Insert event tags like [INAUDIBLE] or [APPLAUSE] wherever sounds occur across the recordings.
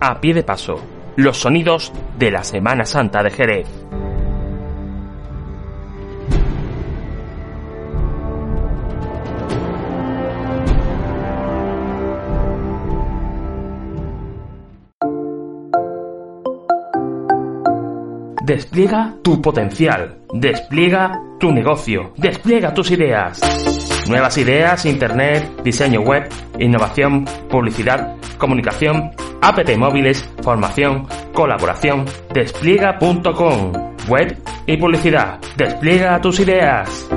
a pie de paso. Los sonidos de la Semana Santa de Jerez. Despliega tu potencial, despliega tu negocio, despliega tus ideas. Nuevas ideas, internet, diseño web, innovación, publicidad, comunicación, app móviles, formación, colaboración, despliega.com, web y publicidad. Despliega tus ideas.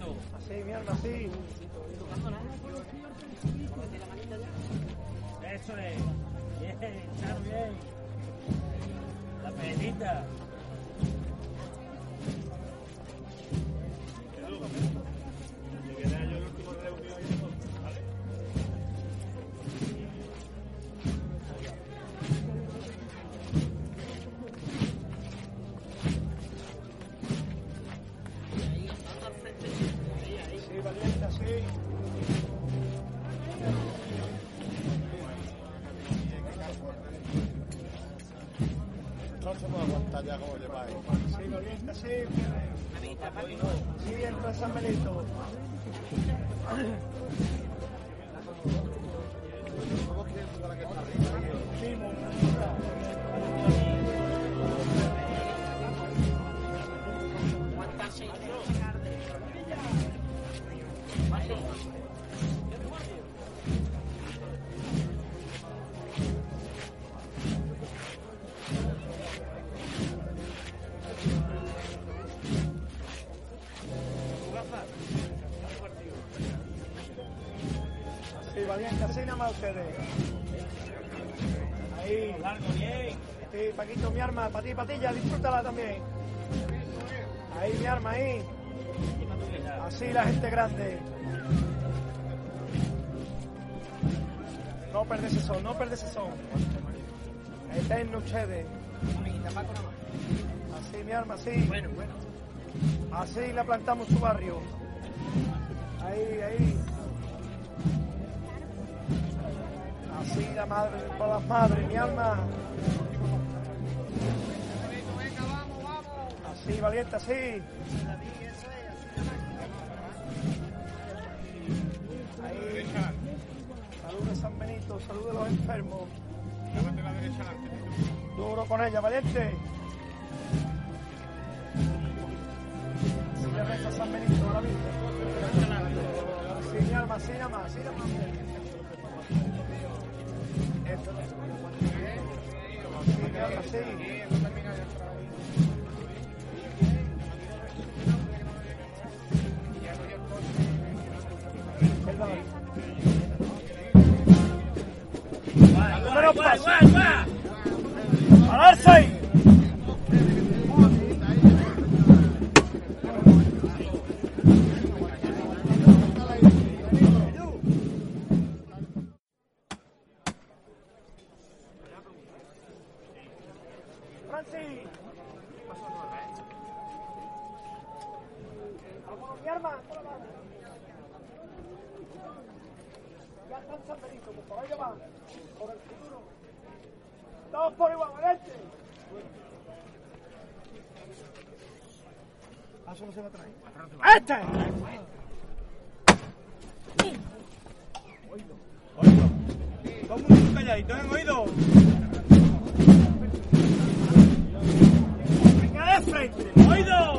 Así, mierda, así. Ahí. Largo, bien. Sí, Paquito, mi arma. Para ti, patilla, disfrútala también. Ahí, mi arma, ahí. Así la gente grande. Perdes eso, no perdes eso. Eterno ustedes. Así, mi arma, así. Bueno, bueno. Así la plantamos su barrio. Ahí, ahí. Así la madre todas las madres, mi alma. Así, valiente, así. Ahí. Salud San Benito, salud de los enfermos. Llévate la derecha adelante. Duro con ella, valiente. Le reza San Benito a la Virgen. Así, mi alma, más, así nada más. Esto. Así, mi alma, así. Perdón. Número paso. ¡Pararse ahí! Todos por. Ah, solo se va a traer. ¡Este! Todo el mundo calladito, ¿eh? ¿Oído? ¡Venga de frente! ¡Oído!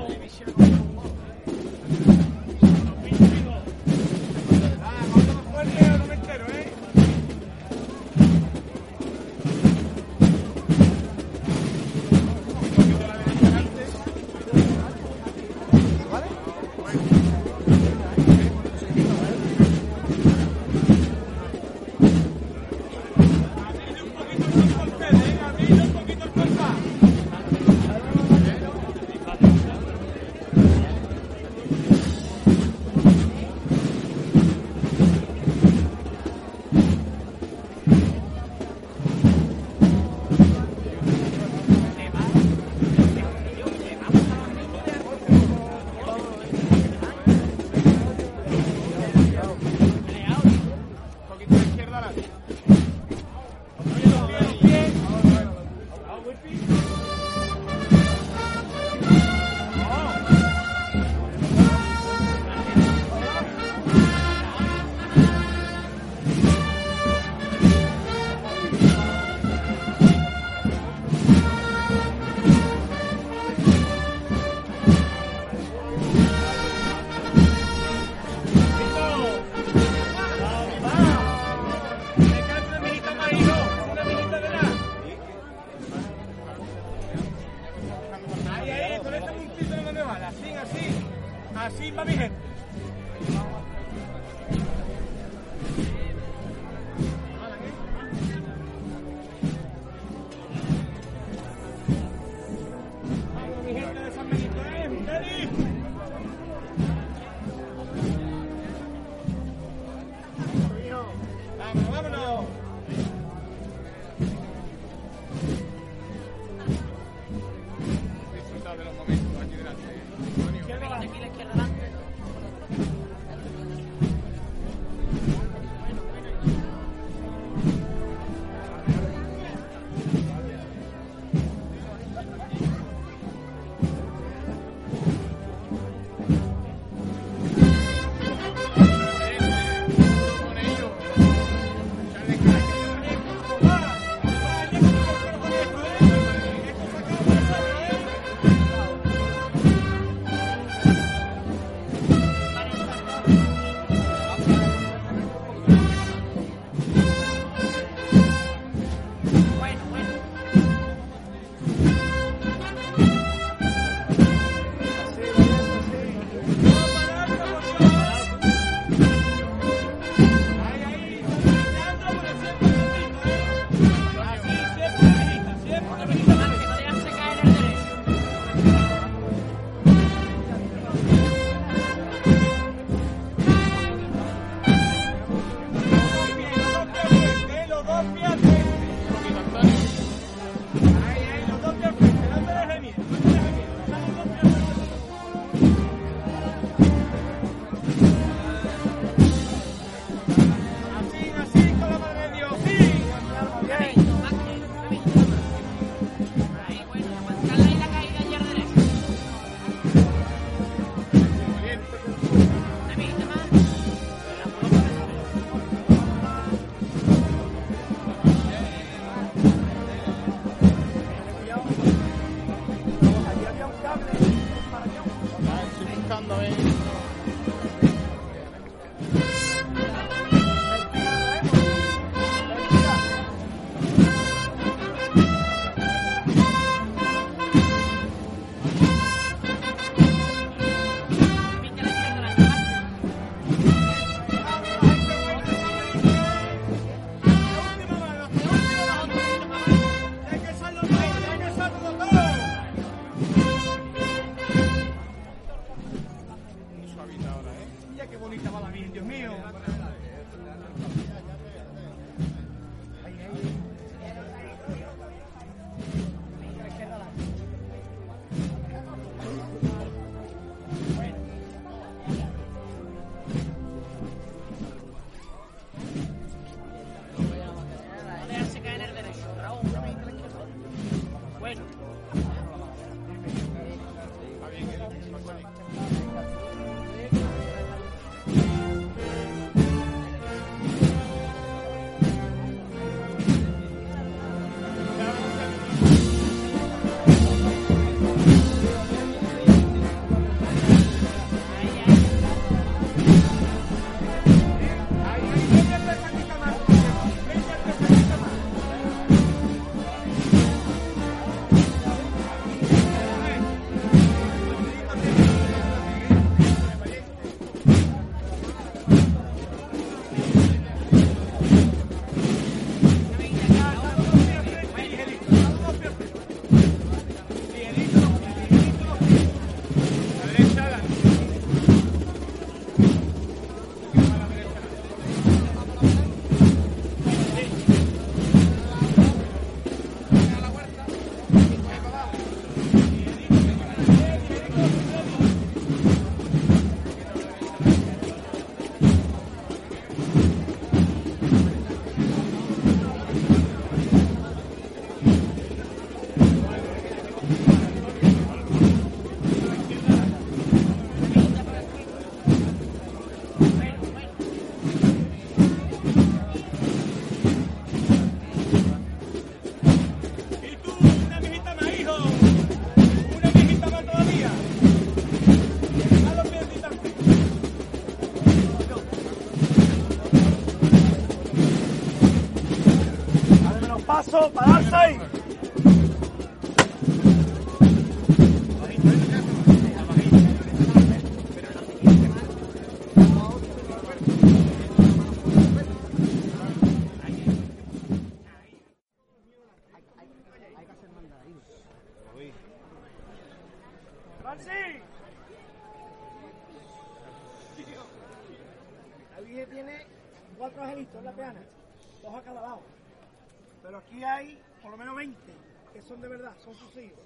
aquí hay por lo menos 20 que son de verdad, son sus hijos.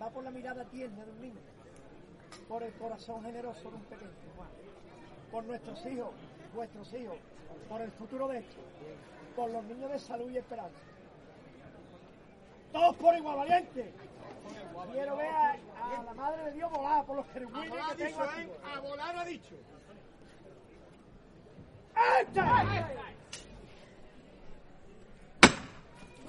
Va por la mirada tierna de un niño, por el corazón generoso de un pequeño, por nuestros hijos, vuestros hijos, por el futuro de estos, por los niños de salud y esperanza. Todos por igual, valiente. Quiero ver a, la madre de Dios volar por los querubines que tengo aquí. ¿eh? A volar ha dicho. ¡Este!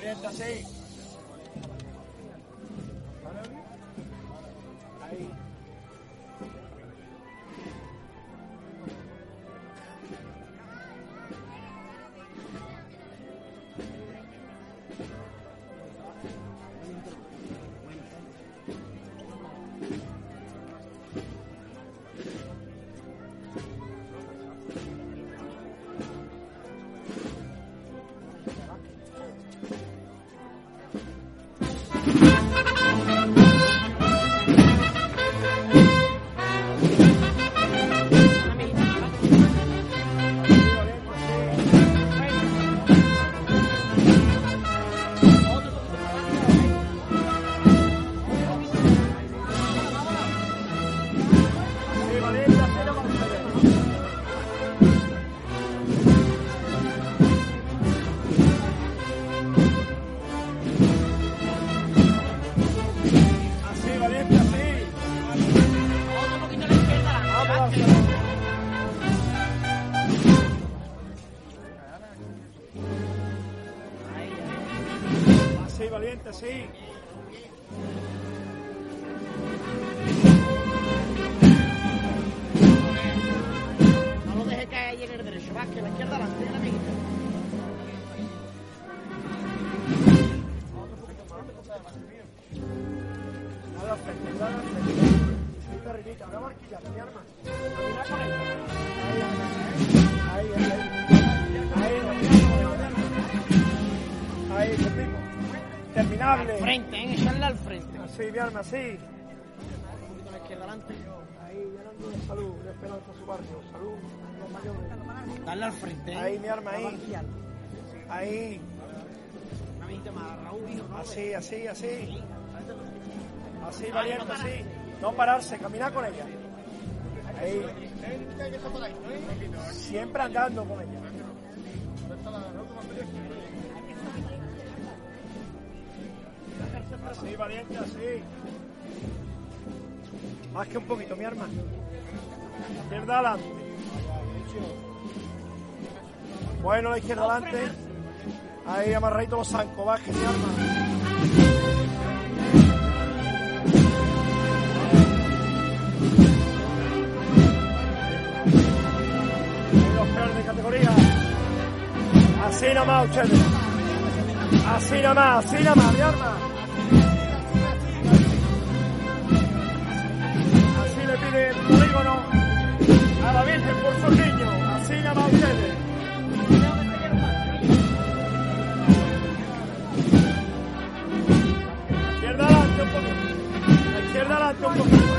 Valiente, así. Al frente. Así, mi arma, así. Un poquito a la izquierda adelante. Ahí, llenando de salud, de esperanza a su barrio. Salud, los mayores. Darle al frente. Ahí, mi arma, ahí. Ahí, así, así, así. Así, valiente, así. No pararse, caminar con ella. Ahí. Siempre andando con ella. Así, valiente, así. Más que un poquito, mi arma. Izquierda adelante. Bueno, la izquierda adelante. Ahí amarradito los zancos, baje mi arma. Ahí los peores de categoría. Así nomás, ustedes. Así nomás, así nomás, mi arma. Polígono a la Virgen por sus niños. Así nomás ustedes. Izquierda adelante un poco. Izquierda adelante un poco.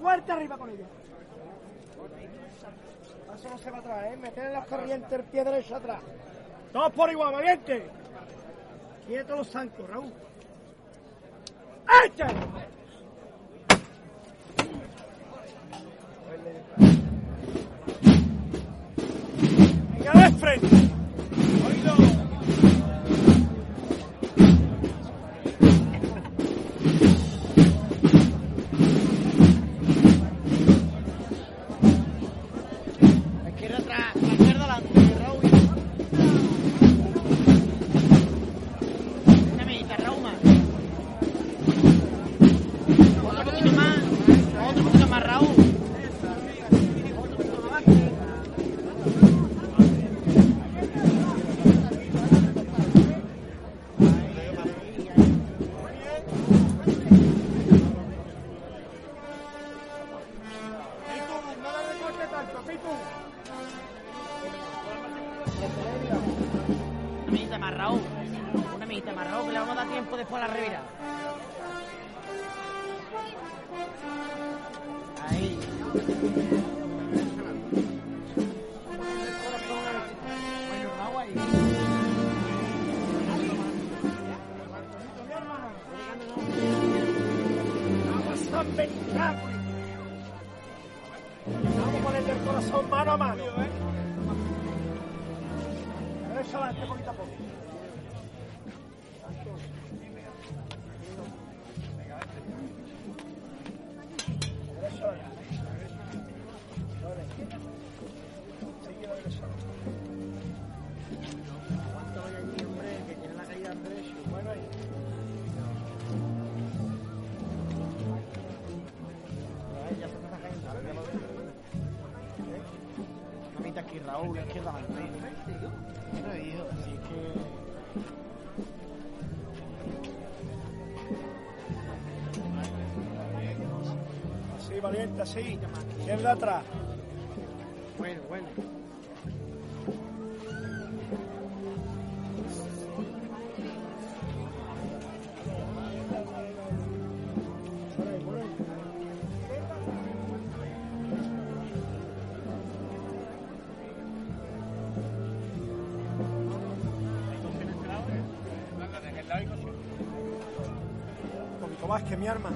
Fuerte arriba con ella. Eso no se va atrás, ¿eh? Meter en las corrientes el pie derecho atrás. Todos por igual, valiente. Quieto los zancos, Raúl. ¡Echa! Venga de frente. Ponlo atrás. Bueno, bueno. más que mi arma.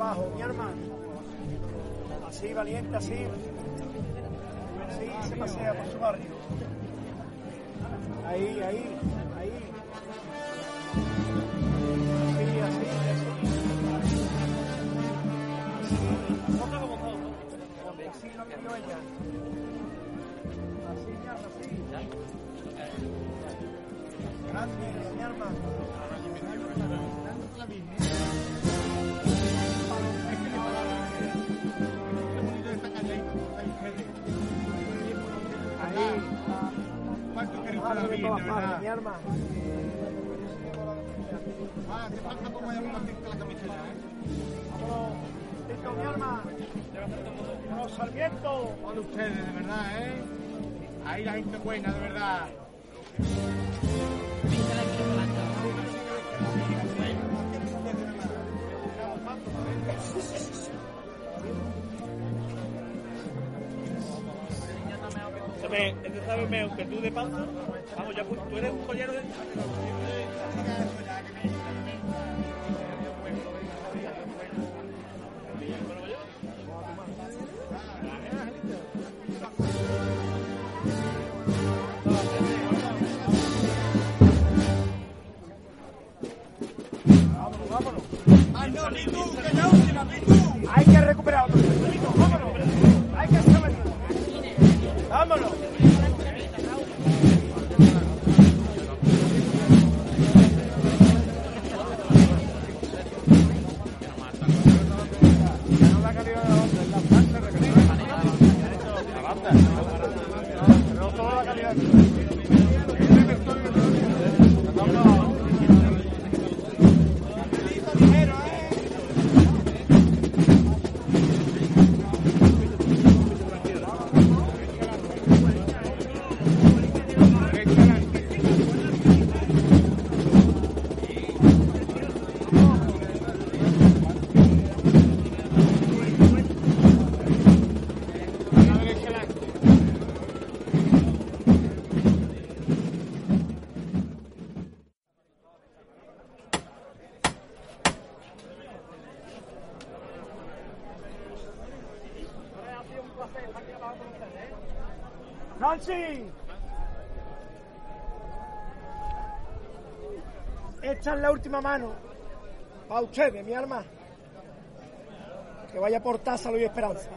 Trabajo, mi hermano. Así, valiente, así. Así se pasea por su barrio. Ahí, ahí, ahí. Así, así, así. Así, lo vio ella. Así, arma, así. Grande, mi arma. Mi arma. Ah, te falta como ya cinta la camiseta, ¿eh? Vámonos, mi arma. Vámonos, Sarmiento. Todos ustedes, de verdad, ¿eh? Ahí la gente buena, de verdad. Este sabe mejor que tú de panza. Vamos, ya tú eres un collero de. Vámonos, vámonos. Hay que recuperar otro. última mano para ustedes, mi alma. Que vaya por taza, y esperanza.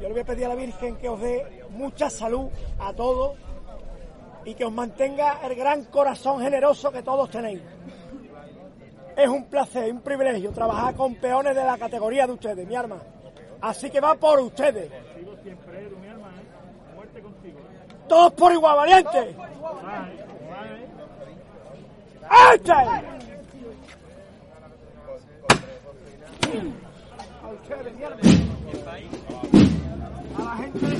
Yo le voy a pedir a la Virgen que os dé mucha salud a todos y que os mantenga el gran corazón generoso que todos tenéis. Es un placer, un privilegio trabajar con peones de la categoría de ustedes, mi arma. Así que va por ustedes. Todos por igual, valiente. ¡Echen! A la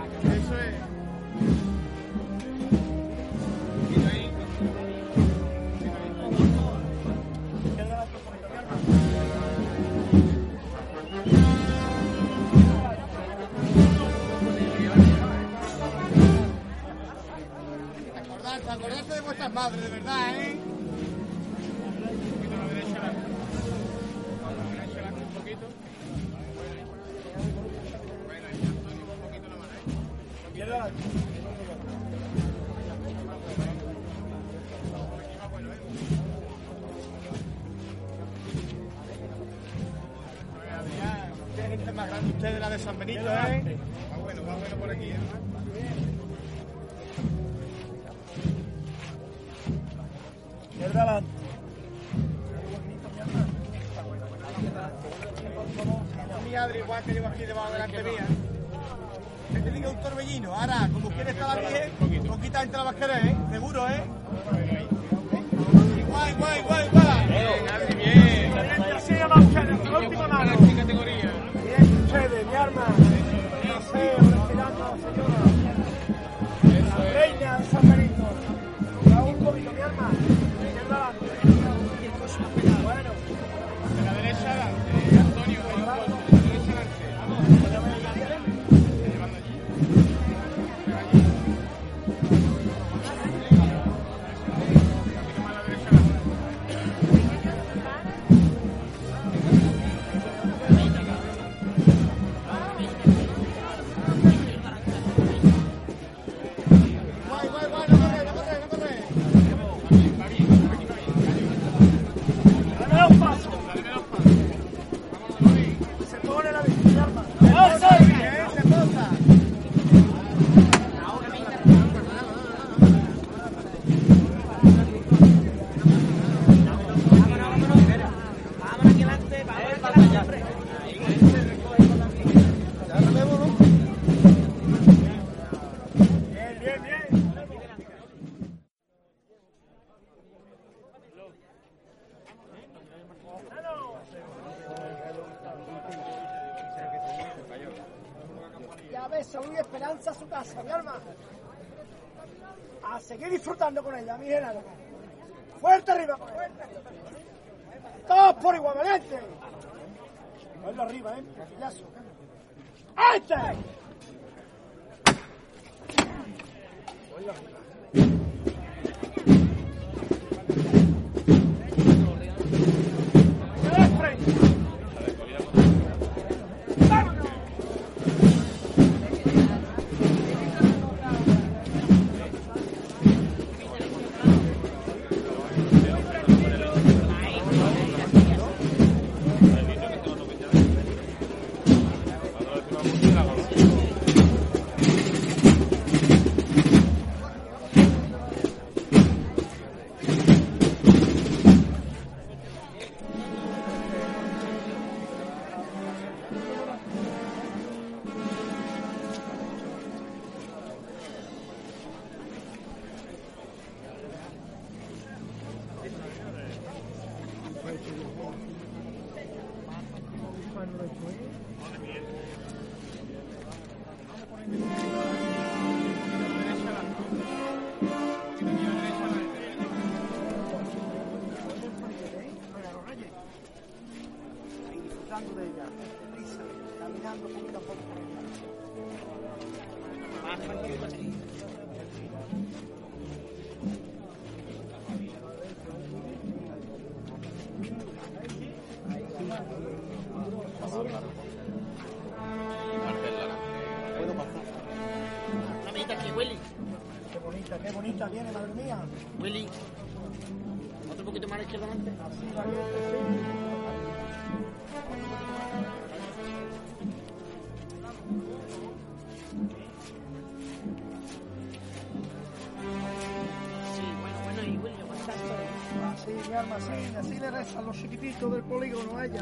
没睡 disfrutando con ella, mi Genaro. Fuerte arriba, fuerte. Todos por igual, valiente. Vuelve arriba, eh. Pillazo. ¡Este! Vuelve arriba. Willy. Qué bonita, qué bonita viene, madre mía. Willy. Otro poquito más a la izquierda adelante. Así valiente, Sí, bueno, bueno, y Willy, aguantando. sí. Así, mi alma, así, así le rezan los chiquititos del polígono a ella.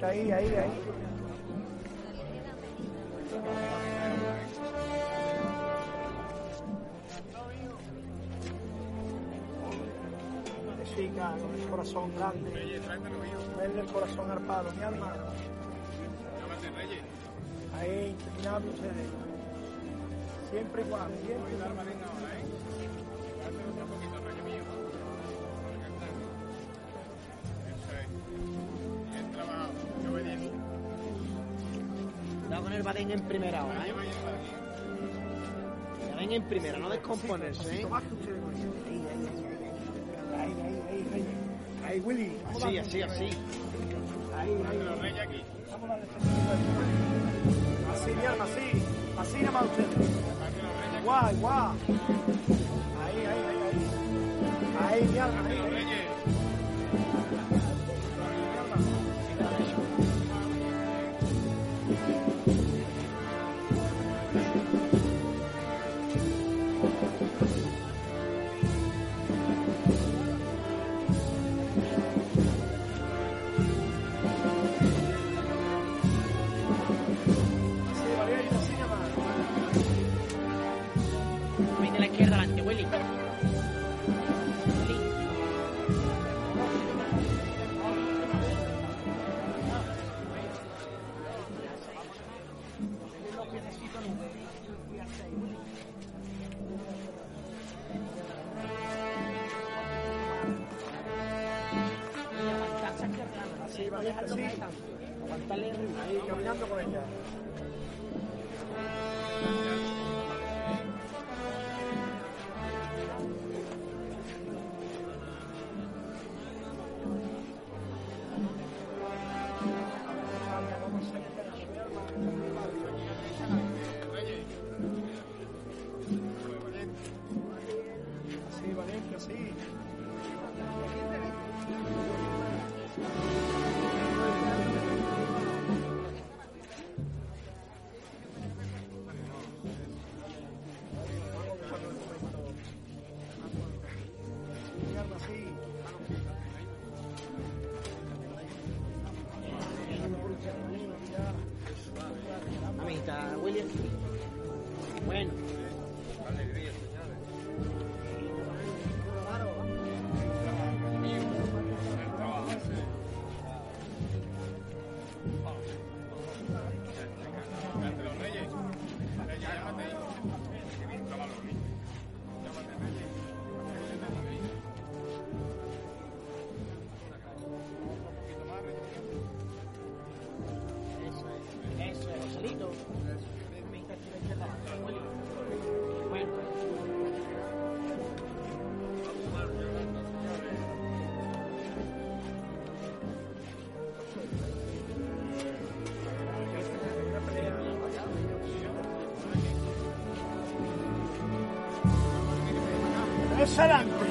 Valiente, ahí, ahí, ahí. Chica, con el corazón grande. Verle el corazón arpado, mi alma. Ahí, terminando ustedes. Siempre igual, siempre la den en primera hora, ¿eh? La den en primera, no descomponerse, ¿eh? Ahí, ahí, ahí, ahí. Ahí, Willy. Así, así, así. Ahí, ahí. Los reyes aquí. Así, mi alma, así. Así nada más ustedes. Guay, guay. Ahí, ahí, ahí. Ahí, mi alma, ahí. adelante.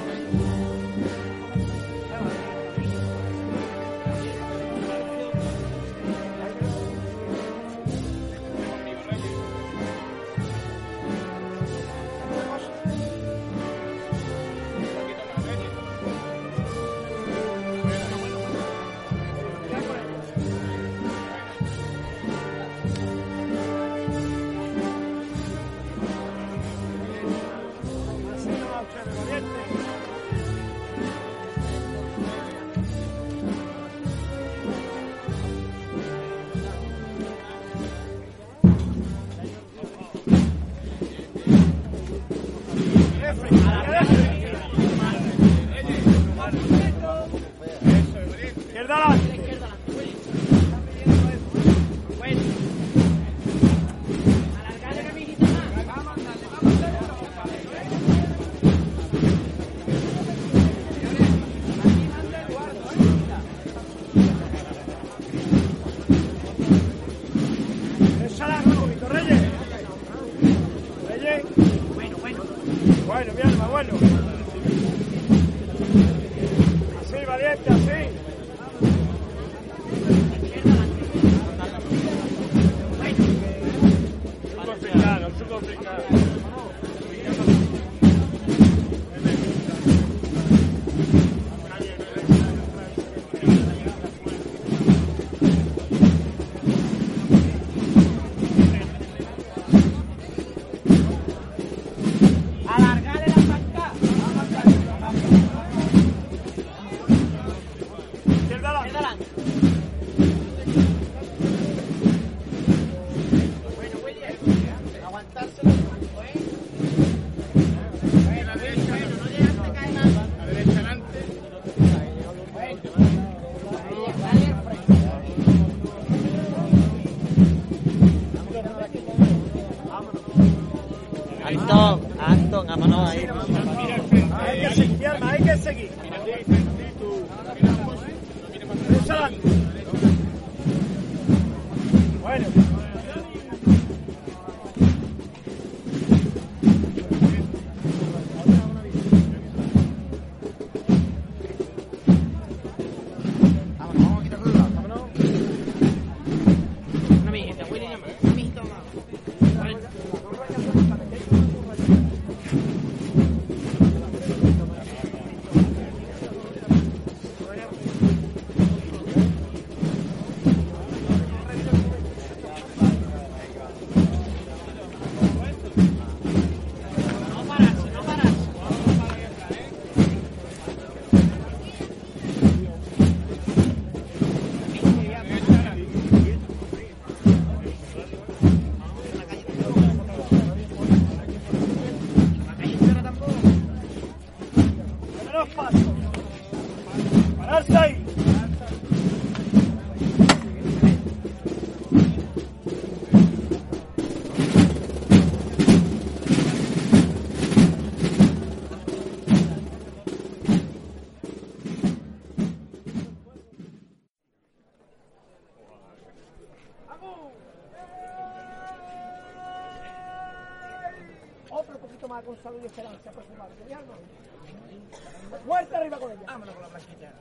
Marta arriva con ella. Vámonos con la blanquita.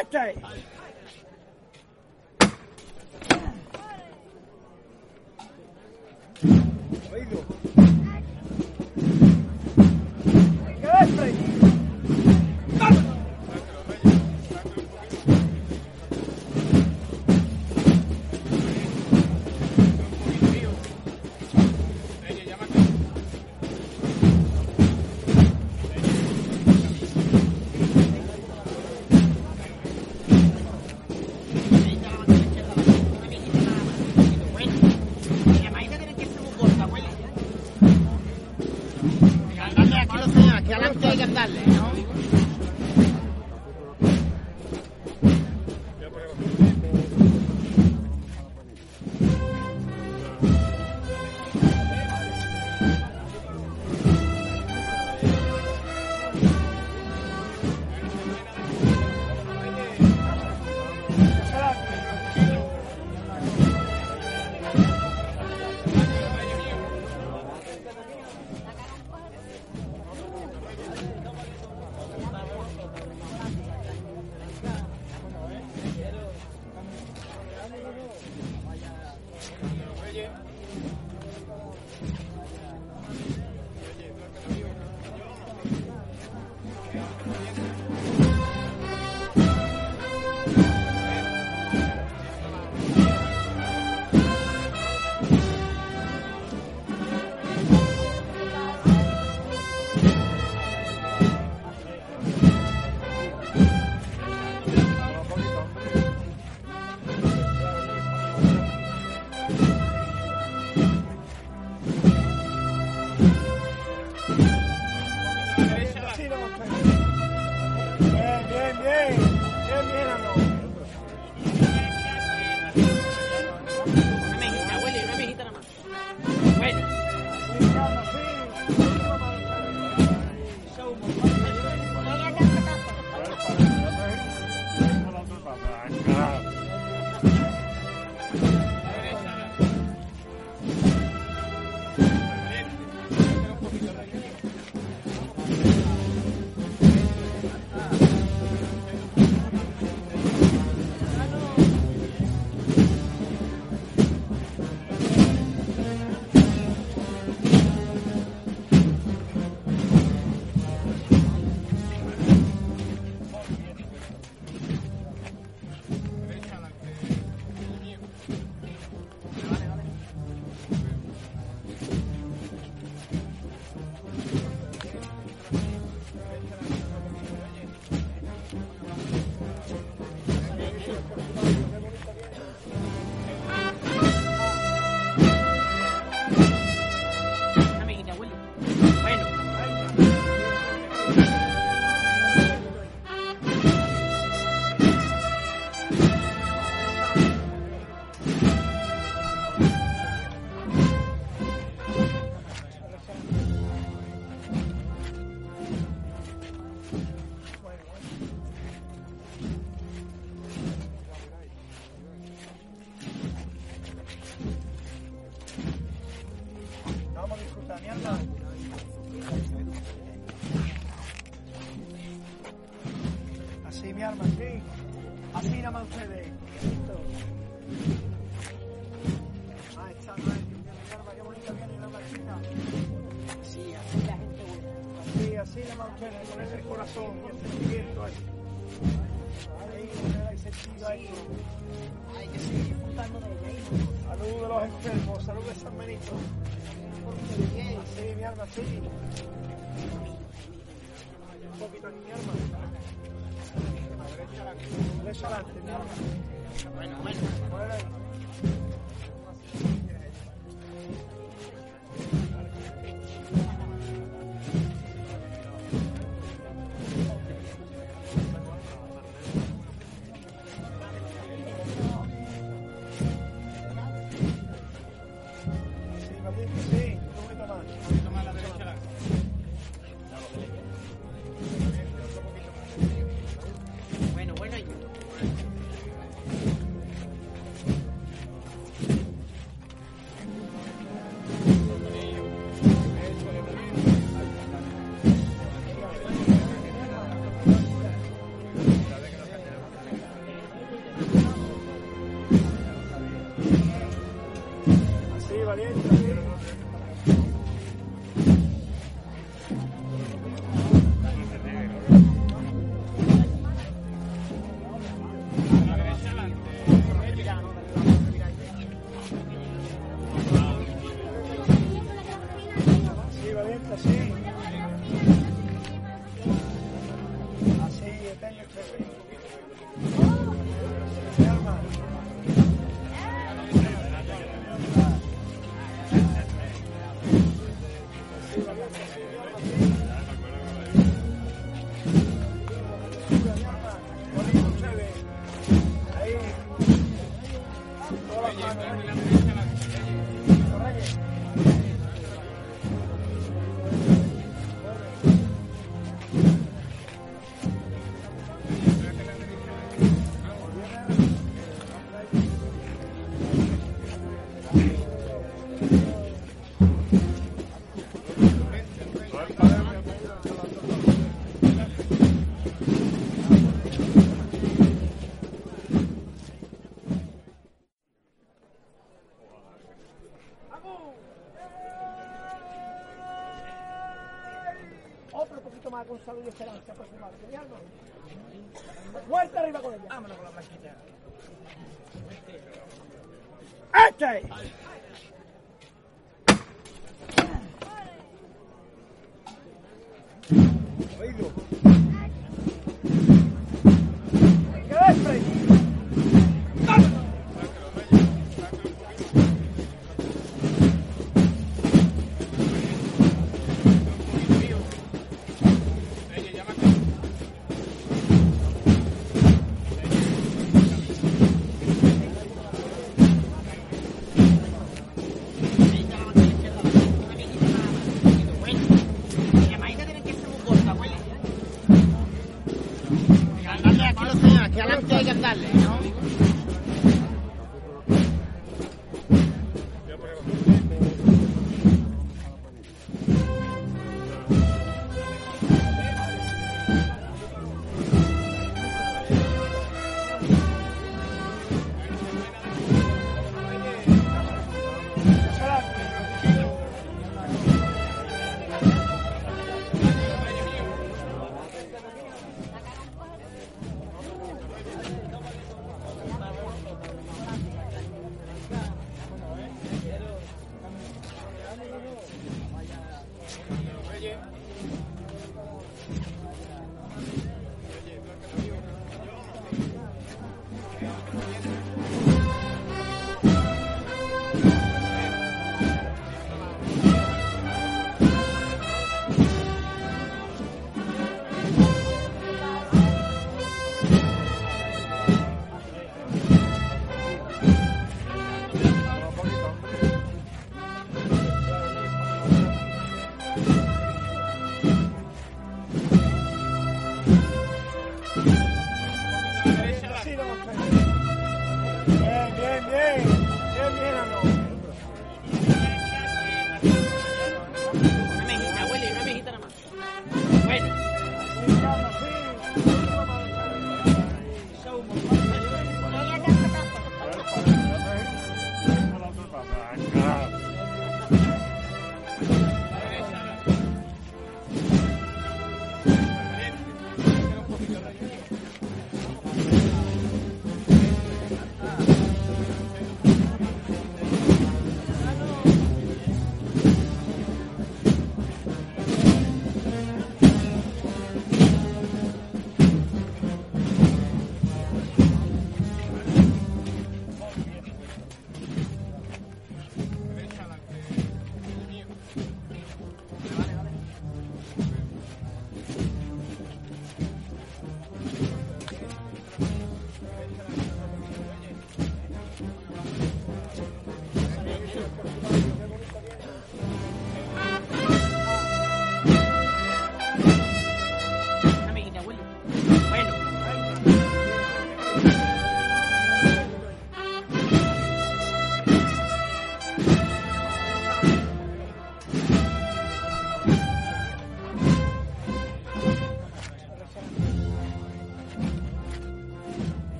¡Este! Eh, Un poquito ni mi arma. Fuerte arriba con ella. Vámonos con la blanquita. Este.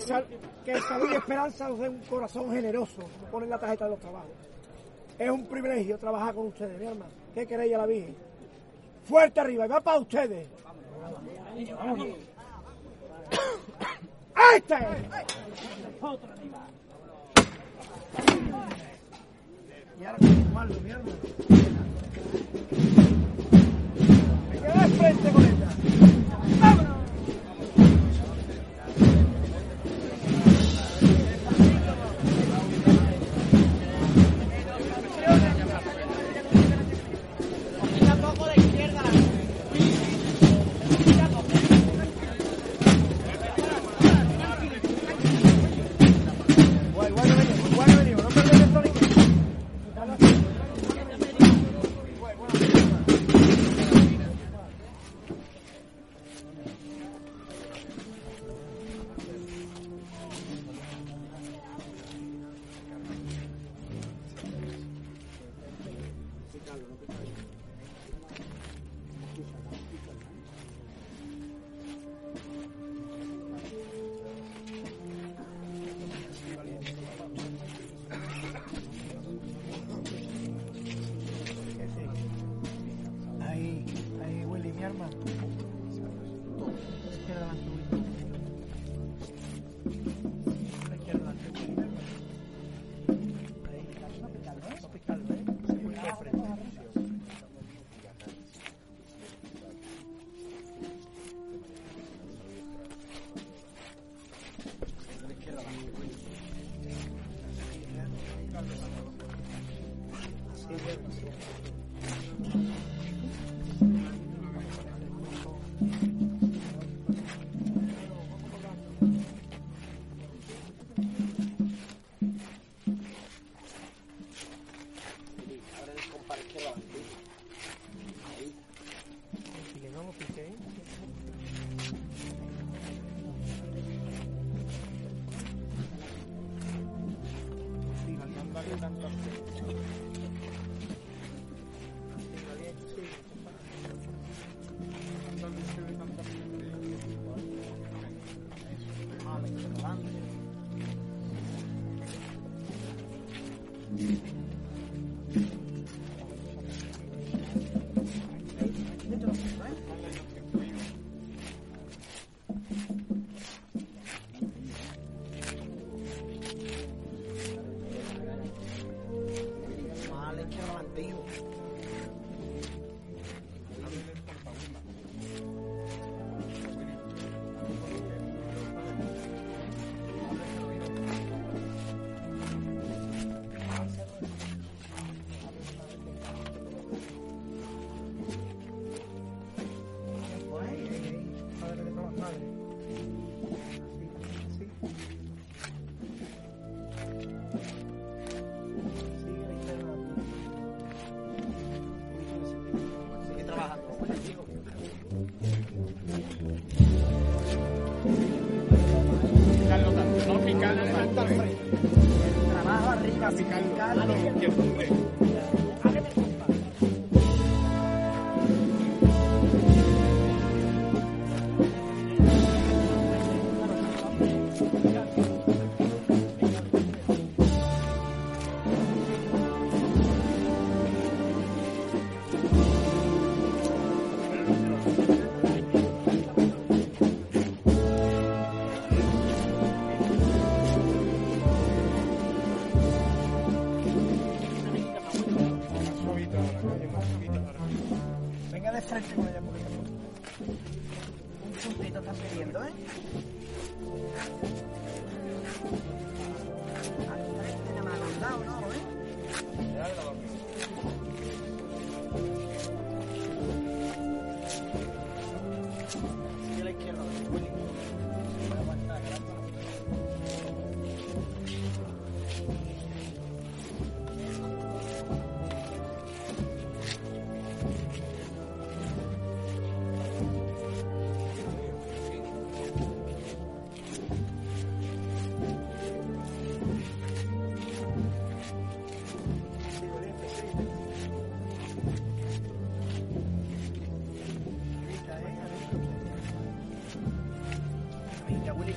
que, sal, salud y esperanza nos dé un corazón generoso, nos ponen la tarjeta de los trabajos. Es un privilegio trabajar con ustedes, mi hermano. ¿Qué queréis a la Virgen? Fuerte arriba, y va para ustedes. [COUGHS] ¡Este! Y ahora con mi hermano. Me quedé frente con él.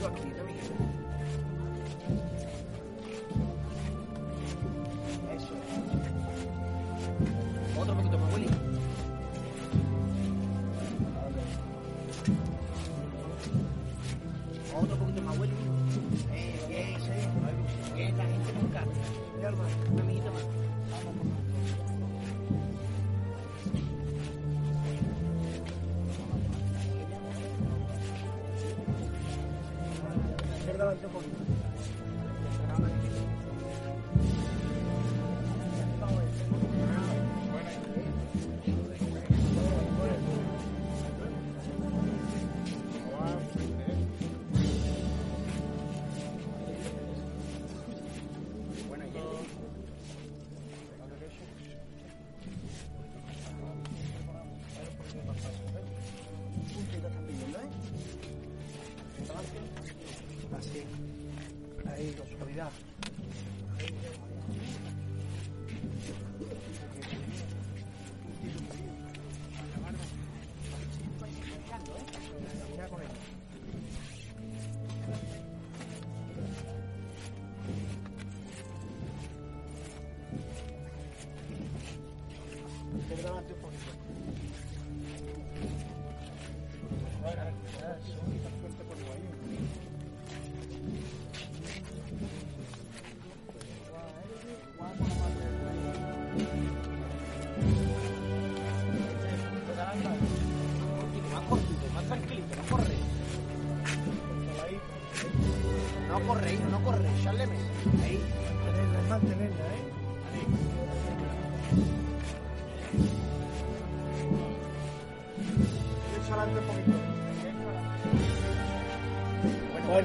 lucky.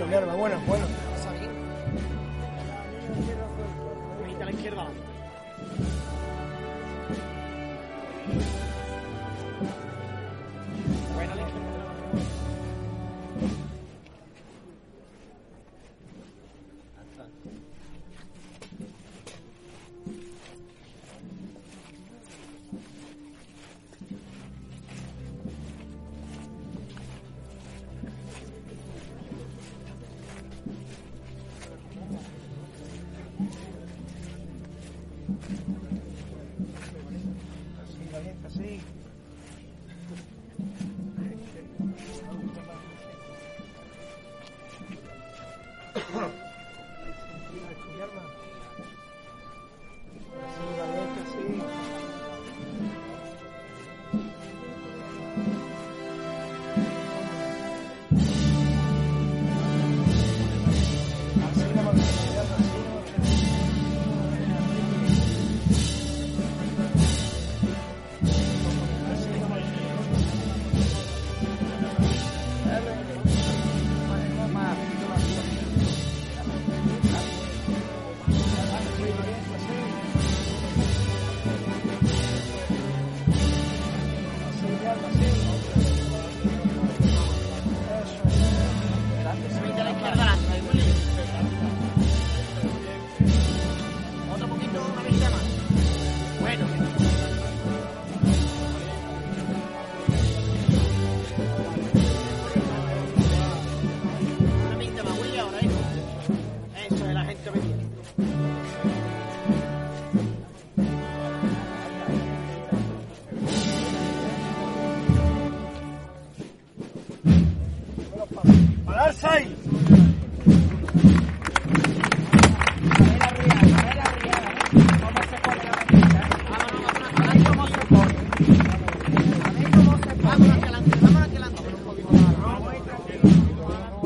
bueno, bueno, bueno.